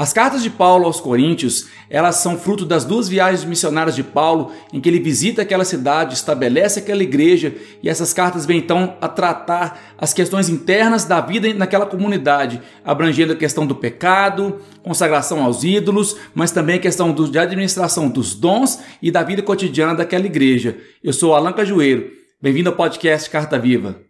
As cartas de Paulo aos Coríntios, elas são fruto das duas viagens missionárias de Paulo, em que ele visita aquela cidade, estabelece aquela igreja, e essas cartas vêm então a tratar as questões internas da vida naquela comunidade, abrangendo a questão do pecado, consagração aos ídolos, mas também a questão de administração dos dons e da vida cotidiana daquela igreja. Eu sou Alan Cajueiro. Bem-vindo ao podcast Carta Viva.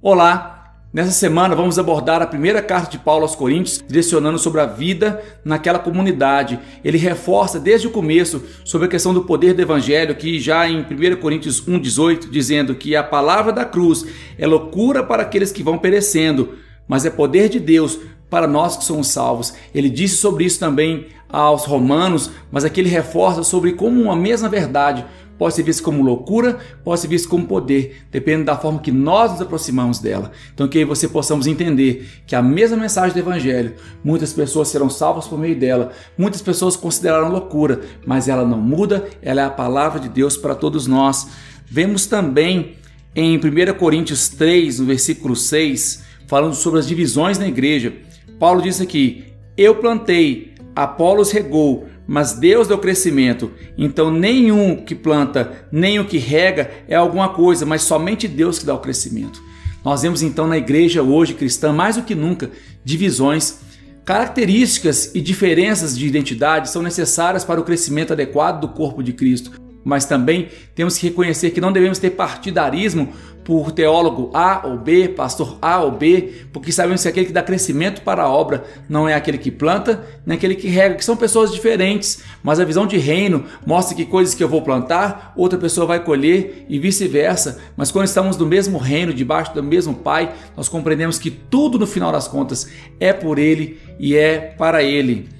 Olá! Nessa semana vamos abordar a primeira carta de Paulo aos Coríntios, direcionando sobre a vida naquela comunidade. Ele reforça desde o começo sobre a questão do poder do evangelho, que já em 1 Coríntios 1:18, dizendo que a palavra da cruz é loucura para aqueles que vão perecendo, mas é poder de Deus para nós que somos salvos. Ele disse sobre isso também aos romanos, mas aqui ele reforça sobre como uma mesma verdade pode ser visto como loucura, pode ser visto como poder, dependendo da forma que nós nos aproximamos dela. Então, que aí você possamos entender que a mesma mensagem do Evangelho, muitas pessoas serão salvas por meio dela, muitas pessoas consideraram loucura, mas ela não muda, ela é a palavra de Deus para todos nós. Vemos também em 1 Coríntios 3, no versículo 6, falando sobre as divisões na igreja. Paulo diz aqui: Eu plantei, Apolos regou, mas Deus deu crescimento. Então, nenhum que planta, nem o que rega é alguma coisa, mas somente Deus que dá o crescimento. Nós vemos então na igreja hoje cristã, mais do que nunca, divisões. Características e diferenças de identidade são necessárias para o crescimento adequado do corpo de Cristo mas também temos que reconhecer que não devemos ter partidarismo por teólogo A ou B, pastor A ou B, porque sabemos que aquele que dá crescimento para a obra não é aquele que planta, nem aquele que rega, que são pessoas diferentes, mas a visão de reino mostra que coisas que eu vou plantar, outra pessoa vai colher e vice-versa. Mas quando estamos no mesmo reino, debaixo do mesmo Pai, nós compreendemos que tudo no final das contas é por Ele e é para Ele.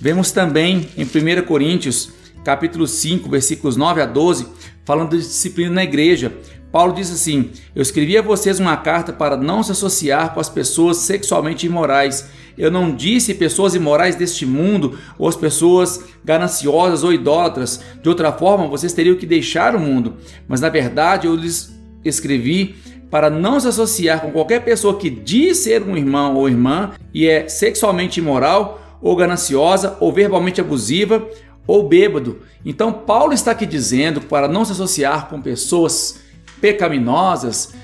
Vemos também em 1 Coríntios capítulo 5, versículos 9 a 12, falando de disciplina na igreja. Paulo diz assim: Eu escrevi a vocês uma carta para não se associar com as pessoas sexualmente imorais. Eu não disse pessoas imorais deste mundo ou as pessoas gananciosas ou idólatras. De outra forma, vocês teriam que deixar o mundo. Mas na verdade, eu lhes escrevi para não se associar com qualquer pessoa que diz ser um irmão ou irmã e é sexualmente imoral ou gananciosa ou verbalmente abusiva ou bêbado. Então, Paulo está aqui dizendo para não se associar com pessoas pecaminosas.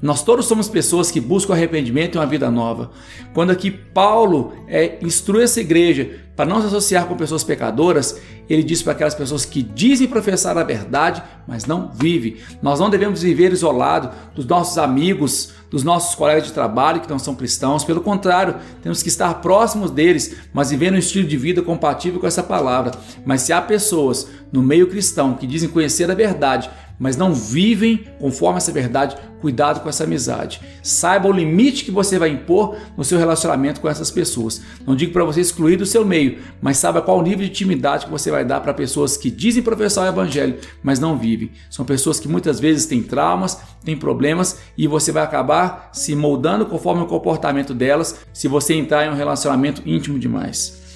Nós todos somos pessoas que buscam arrependimento e uma vida nova. Quando aqui Paulo é, instrui essa igreja para não se associar com pessoas pecadoras, ele diz para aquelas pessoas que dizem professar a verdade, mas não vivem. Nós não devemos viver isolado dos nossos amigos, dos nossos colegas de trabalho que não são cristãos. Pelo contrário, temos que estar próximos deles, mas vivendo um estilo de vida compatível com essa palavra. Mas se há pessoas no meio cristão que dizem conhecer a verdade, mas não vivem conforme essa verdade, cuidado com essa amizade. Saiba o limite que você vai impor no seu relacionamento com essas pessoas. Não digo para você excluir do seu meio, mas saiba qual o nível de intimidade que você vai dar para pessoas que dizem professar o evangelho, mas não vivem. São pessoas que muitas vezes têm traumas, têm problemas e você vai acabar se moldando conforme o comportamento delas se você entrar em um relacionamento íntimo demais.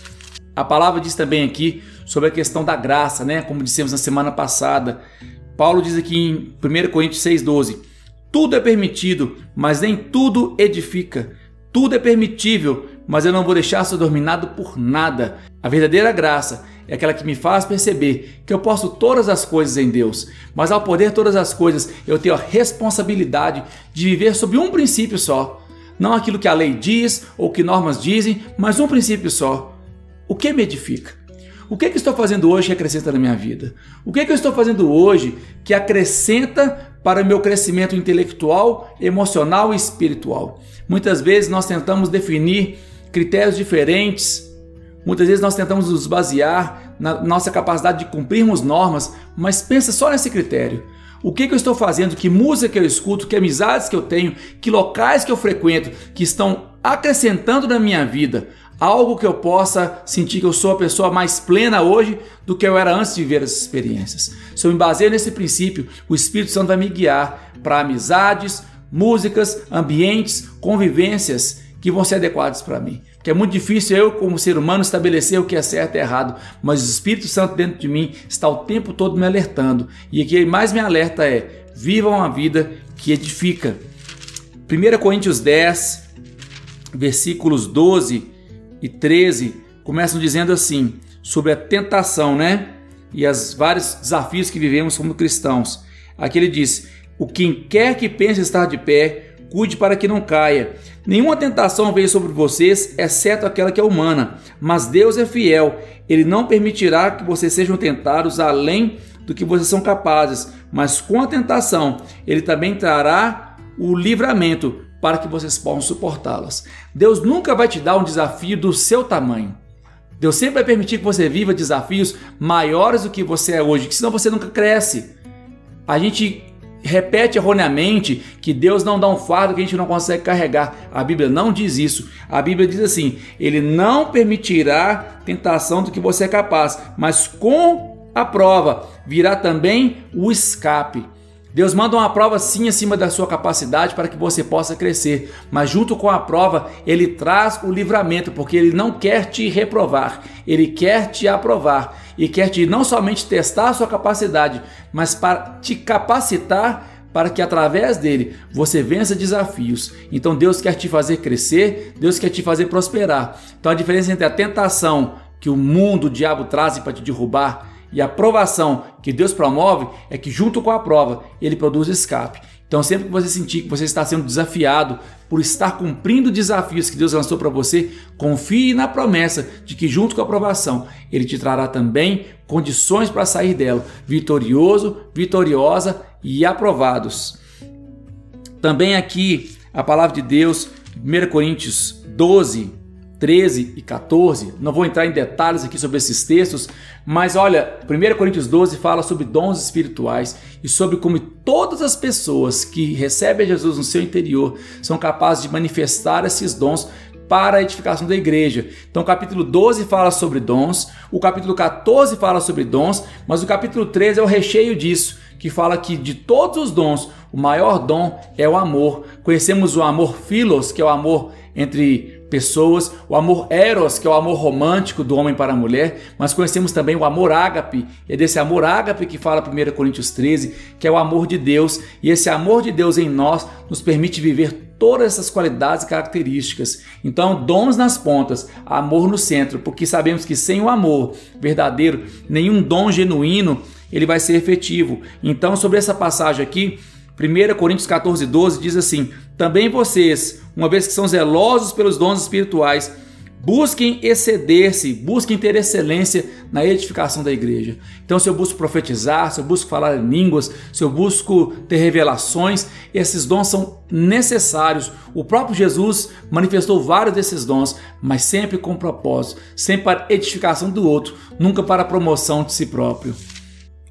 A palavra diz também aqui sobre a questão da graça, né? Como dissemos na semana passada, Paulo diz aqui em 1 Coríntios 6,12: Tudo é permitido, mas nem tudo edifica. Tudo é permitível, mas eu não vou deixar ser dominado por nada. A verdadeira graça é aquela que me faz perceber que eu posso todas as coisas em Deus, mas ao poder todas as coisas, eu tenho a responsabilidade de viver sob um princípio só. Não aquilo que a lei diz ou que normas dizem, mas um princípio só. O que me edifica? O que, é que estou fazendo hoje que acrescenta na minha vida? O que, é que eu estou fazendo hoje que acrescenta para o meu crescimento intelectual, emocional e espiritual? Muitas vezes nós tentamos definir critérios diferentes, muitas vezes nós tentamos nos basear na nossa capacidade de cumprirmos normas, mas pensa só nesse critério. O que, que, eu estou fazendo? Que música eu escuto? Que amizades que eu tenho? Que locais que eu frequento que estão acrescentando na minha vida? Algo que eu possa sentir que eu sou a pessoa mais plena hoje do que eu era antes de viver essas experiências. Se eu me baseio nesse princípio, o Espírito Santo vai me guiar para amizades, músicas, ambientes, convivências que vão ser adequados para mim. Porque é muito difícil eu, como ser humano, estabelecer o que é certo e errado, mas o Espírito Santo dentro de mim está o tempo todo me alertando. E o que mais me alerta é: vivam uma vida que edifica. 1 Coríntios 10, versículos 12 e 13 começam dizendo assim, sobre a tentação, né? E os vários desafios que vivemos como cristãos. Aqui ele diz: O quem quer que pense estar de pé, cuide para que não caia. Nenhuma tentação veio sobre vocês, exceto aquela que é humana. Mas Deus é fiel, ele não permitirá que vocês sejam tentados além do que vocês são capazes, mas com a tentação, ele também trará o livramento para que vocês possam suportá-las. Deus nunca vai te dar um desafio do seu tamanho. Deus sempre vai permitir que você viva desafios maiores do que você é hoje, senão você nunca cresce. A gente repete erroneamente que Deus não dá um fardo que a gente não consegue carregar. A Bíblia não diz isso. A Bíblia diz assim: Ele não permitirá tentação do que você é capaz, mas com a prova virá também o escape. Deus manda uma prova sim acima da sua capacidade para que você possa crescer, mas junto com a prova, ele traz o livramento, porque ele não quer te reprovar, ele quer te aprovar e quer te não somente testar a sua capacidade, mas para te capacitar para que através dele você vença desafios. Então Deus quer te fazer crescer, Deus quer te fazer prosperar. Então a diferença entre a tentação que o mundo, o diabo traz para te derrubar e a provação que Deus promove é que, junto com a prova, ele produz escape. Então, sempre que você sentir que você está sendo desafiado por estar cumprindo desafios que Deus lançou para você, confie na promessa de que, junto com a aprovação, Ele te trará também condições para sair dela, vitorioso, vitoriosa e aprovados. Também aqui a palavra de Deus, 1 Coríntios 12, 13 e 14. Não vou entrar em detalhes aqui sobre esses textos, mas olha, 1 Coríntios 12 fala sobre dons espirituais e sobre como todas as pessoas que recebem Jesus no seu interior são capazes de manifestar esses dons para a edificação da igreja. Então, o capítulo 12 fala sobre dons, o capítulo 14 fala sobre dons, mas o capítulo 13 é o recheio disso, que fala que de todos os dons, o maior dom é o amor. Conhecemos o amor filos, que é o amor entre pessoas, o amor eros, que é o amor romântico do homem para a mulher, mas conhecemos também o amor ágape, é desse amor ágape que fala 1 Coríntios 13, que é o amor de Deus, e esse amor de Deus em nós nos permite viver todas essas qualidades e características. Então, dons nas pontas, amor no centro, porque sabemos que sem o amor verdadeiro, nenhum dom genuíno ele vai ser efetivo. Então, sobre essa passagem aqui, 1 Coríntios 14, 12 diz assim: Também vocês, uma vez que são zelosos pelos dons espirituais, busquem exceder-se, busquem ter excelência na edificação da igreja. Então, se eu busco profetizar, se eu busco falar em línguas, se eu busco ter revelações, esses dons são necessários. O próprio Jesus manifestou vários desses dons, mas sempre com propósito, sempre para edificação do outro, nunca para promoção de si próprio.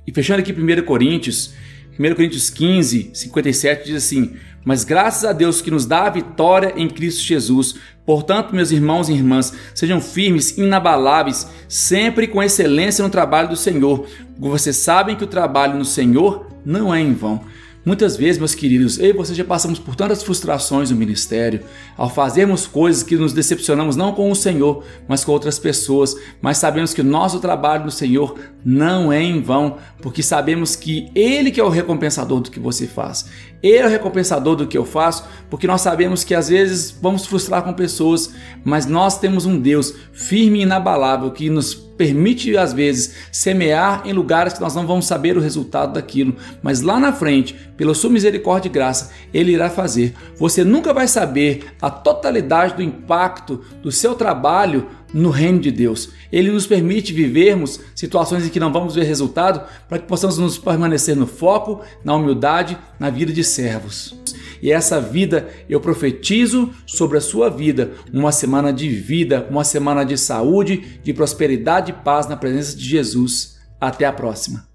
E fechando aqui 1 Coríntios, 1 Coríntios 15, 57 diz assim: Mas graças a Deus que nos dá a vitória em Cristo Jesus. Portanto, meus irmãos e irmãs, sejam firmes, inabaláveis, sempre com excelência no trabalho do Senhor. Vocês sabem que o trabalho no Senhor não é em vão. Muitas vezes, meus queridos, eu e você já passamos por tantas frustrações no ministério, ao fazermos coisas que nos decepcionamos não com o Senhor, mas com outras pessoas, mas sabemos que o nosso trabalho no Senhor não é em vão, porque sabemos que Ele que é o recompensador do que você faz. Ele é o recompensador do que eu faço, porque nós sabemos que às vezes vamos frustrar com pessoas, mas nós temos um Deus firme e inabalável que nos permite às vezes semear em lugares que nós não vamos saber o resultado daquilo, mas lá na frente, pela sua misericórdia e graça, ele irá fazer. Você nunca vai saber a totalidade do impacto do seu trabalho no reino de Deus. Ele nos permite vivermos situações em que não vamos ver resultado para que possamos nos permanecer no foco, na humildade, na vida de servos. E essa vida eu profetizo sobre a sua vida, uma semana de vida, uma semana de saúde, de prosperidade e paz na presença de Jesus. Até a próxima.